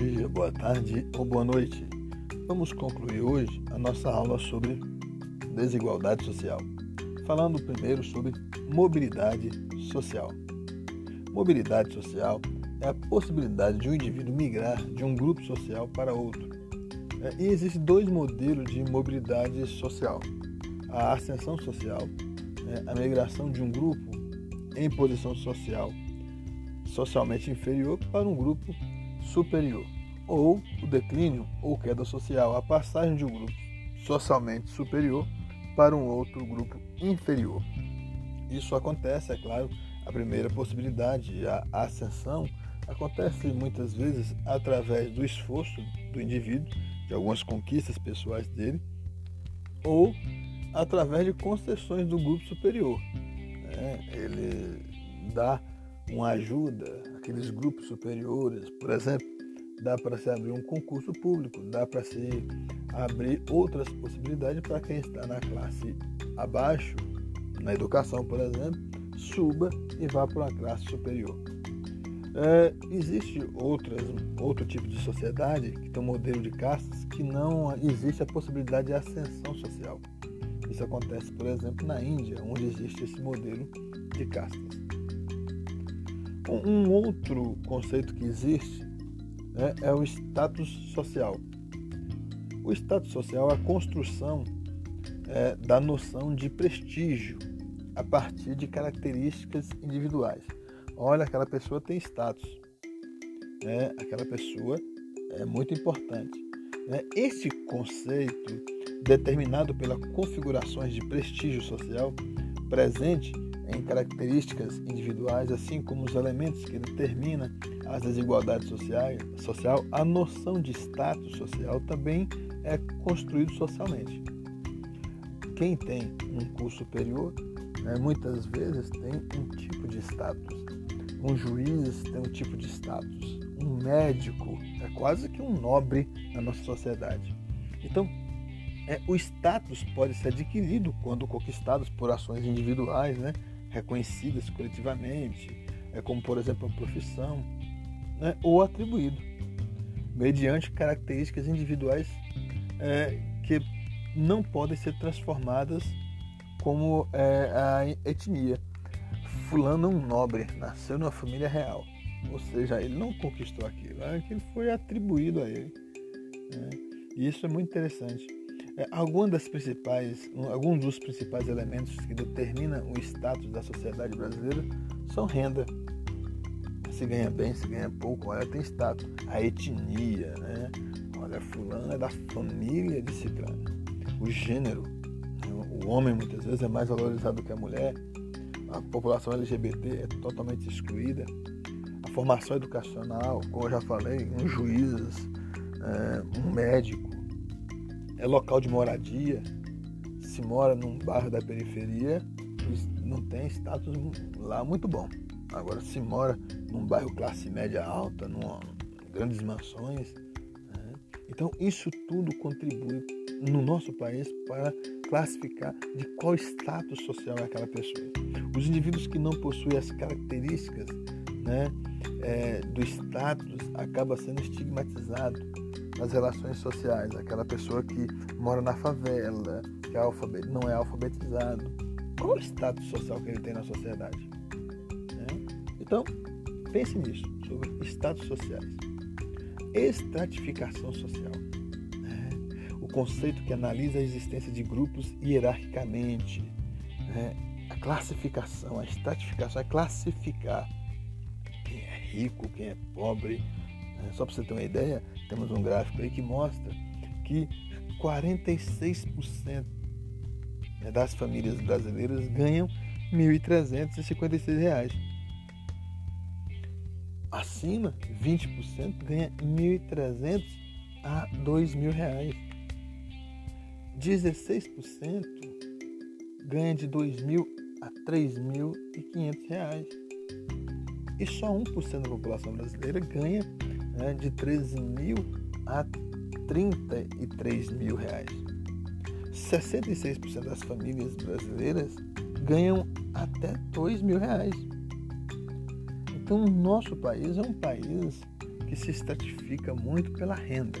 dia, boa tarde ou boa noite. Vamos concluir hoje a nossa aula sobre desigualdade social, falando primeiro sobre mobilidade social. Mobilidade social é a possibilidade de um indivíduo migrar de um grupo social para outro. É, e existem dois modelos de mobilidade social: a ascensão social, né, a migração de um grupo em posição social socialmente inferior para um grupo superior, ou o declínio ou queda social, a passagem de um grupo socialmente superior para um outro grupo inferior. Isso acontece, é claro, a primeira possibilidade, a ascensão, acontece muitas vezes através do esforço do indivíduo, de algumas conquistas pessoais dele, ou através de concessões do grupo superior. Né? Ele dá uma ajuda àqueles grupos superiores, por exemplo, dá para se abrir um concurso público, dá para se abrir outras possibilidades para quem está na classe abaixo, na educação, por exemplo, suba e vá para uma classe superior. É, existe outras, outro tipo de sociedade que tem um modelo de castas que não existe a possibilidade de ascensão social. Isso acontece, por exemplo, na Índia, onde existe esse modelo de castas. Um outro conceito que existe né, é o status social. O status social é a construção é, da noção de prestígio a partir de características individuais. Olha, aquela pessoa tem status, né? aquela pessoa é muito importante. Né? Este conceito, determinado pelas configurações de prestígio social presente em características individuais, assim como os elementos que determinam as desigualdades sociais, social, a noção de status social também é construído socialmente. Quem tem um curso superior, né, muitas vezes tem um tipo de status. Um juiz tem um tipo de status. Um médico é quase que um nobre na nossa sociedade. Então, é, o status pode ser adquirido quando conquistados por ações individuais, né? Reconhecidas coletivamente, é como por exemplo a profissão, né, ou atribuído, mediante características individuais é, que não podem ser transformadas como é, a etnia. Fulano é um nobre, nasceu numa família real, ou seja, ele não conquistou aquilo, aquilo foi atribuído a ele. Né? E isso é muito interessante. É, alguns das principais, alguns dos principais elementos que determinam o status da sociedade brasileira são renda. Se ganha bem, se ganha pouco, olha, tem status. A etnia, né? Olha, fulano é da família de ciclano. O gênero. O homem muitas vezes é mais valorizado que a mulher. A população LGBT é totalmente excluída. A formação educacional, como eu já falei, um juiz, é, um médico, é local de moradia, se mora num bairro da periferia, não tem status lá muito bom. Agora, se mora num bairro classe média alta, numa, grandes mansões, né? então isso tudo contribui no nosso país para classificar de qual status social é aquela pessoa. Os indivíduos que não possuem as características né, é, do status acabam sendo estigmatizados nas relações sociais, aquela pessoa que mora na favela, que é alfabet, não é alfabetizado. Qual o status social que ele tem na sociedade? É? Então, pense nisso, sobre status sociais. Estratificação social. É? O conceito que analisa a existência de grupos hierarquicamente. É? A classificação, a estratificação é classificar quem é rico, quem é pobre, só para você ter uma ideia, temos um gráfico aí que mostra que 46% né, das famílias brasileiras ganham R$ 1.356. Acima, 20% ganha R$ 1.300 a R$ 2.000. 16% ganha de R$ 2.000 a R$ 3.500. E só 1% da população brasileira ganha né, de 13 mil a 33 mil reais. 66% das famílias brasileiras ganham até 2 mil reais. Então, o nosso país é um país que se estratifica muito pela renda.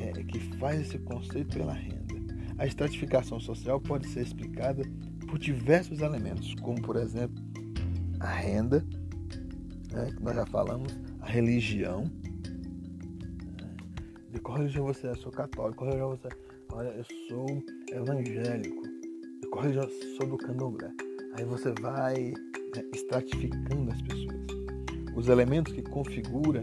É, é, que faz esse conceito pela renda. A estratificação social pode ser explicada por diversos elementos, como por exemplo a renda, né, que nós já falamos, a religião. Né, de qual religião você é? Sou católico. Qual religião você é? Olha, eu sou evangélico. De qual religião? Eu sou do candomblé. Aí você vai né, estratificando as pessoas. Os elementos que configuram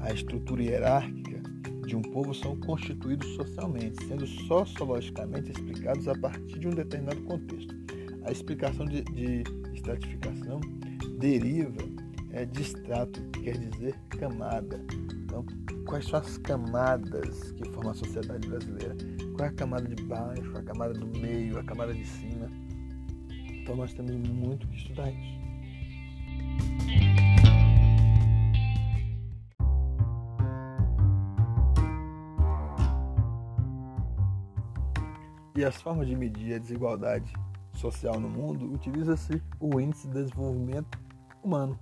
a estrutura hierárquica de um povo são constituídos socialmente, sendo sociologicamente explicados a partir de um determinado contexto. A explicação de, de estratificação deriva é, de estrato, que quer dizer camada. Então, quais são as camadas que formam a sociedade brasileira? Qual é a camada de baixo, a camada do meio, a camada de cima? Então, nós temos muito que estudar isso. E as formas de medir a desigualdade social no mundo utiliza-se o Índice de Desenvolvimento Humano,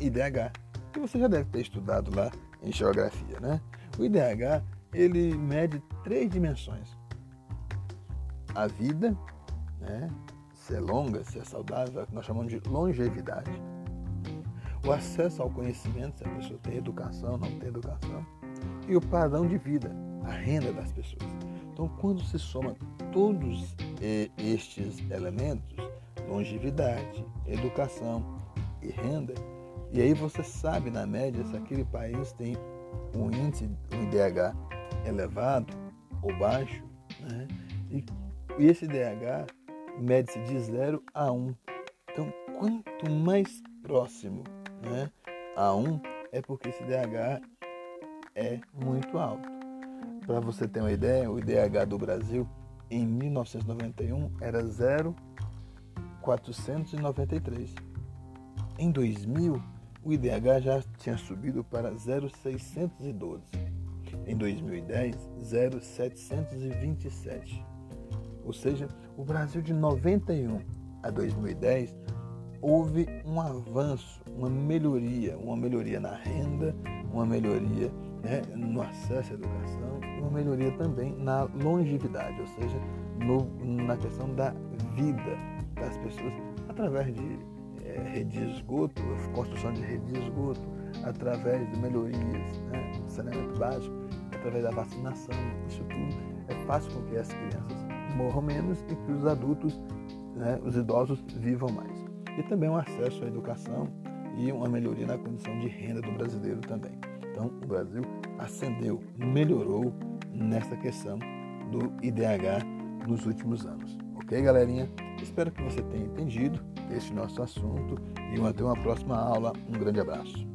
IDH, que você já deve ter estudado lá em geografia, né? O IDH ele mede três dimensões: a vida, né? Se é longa, se é saudável, é nós chamamos de longevidade. O acesso ao conhecimento, se a pessoa tem educação, não tem educação, e o padrão de vida, a renda das pessoas. Então, quando se soma todos eh, estes elementos, longevidade, educação e renda, e aí você sabe na média se aquele país tem um índice, um IDH elevado ou baixo, né? e, e esse IDH mede-se de 0 a 1. Um. Então, quanto mais próximo né, a 1, um, é porque esse IDH é muito alto. Para você ter uma ideia, o IDH do Brasil em 1991 era 0,493. Em 2000, o IDH já tinha subido para 0,612. Em 2010, 0,727. Ou seja, o Brasil de 91 a 2010 houve um avanço, uma melhoria, uma melhoria na renda, uma melhoria né, no acesso à educação e uma melhoria também na longevidade, ou seja, no, na questão da vida das pessoas através de é, rede de esgoto, construção de rede de esgoto, através de melhorias né, saneamento básico, através da vacinação. Isso tudo é fácil com que as crianças morram menos e que os adultos, né, os idosos, vivam mais. E também um acesso à educação e uma melhoria na condição de renda do brasileiro também. Então, o Brasil ascendeu, melhorou nessa questão do IDH nos últimos anos. Ok, galerinha? Espero que você tenha entendido este nosso assunto e até uma próxima aula. Um grande abraço.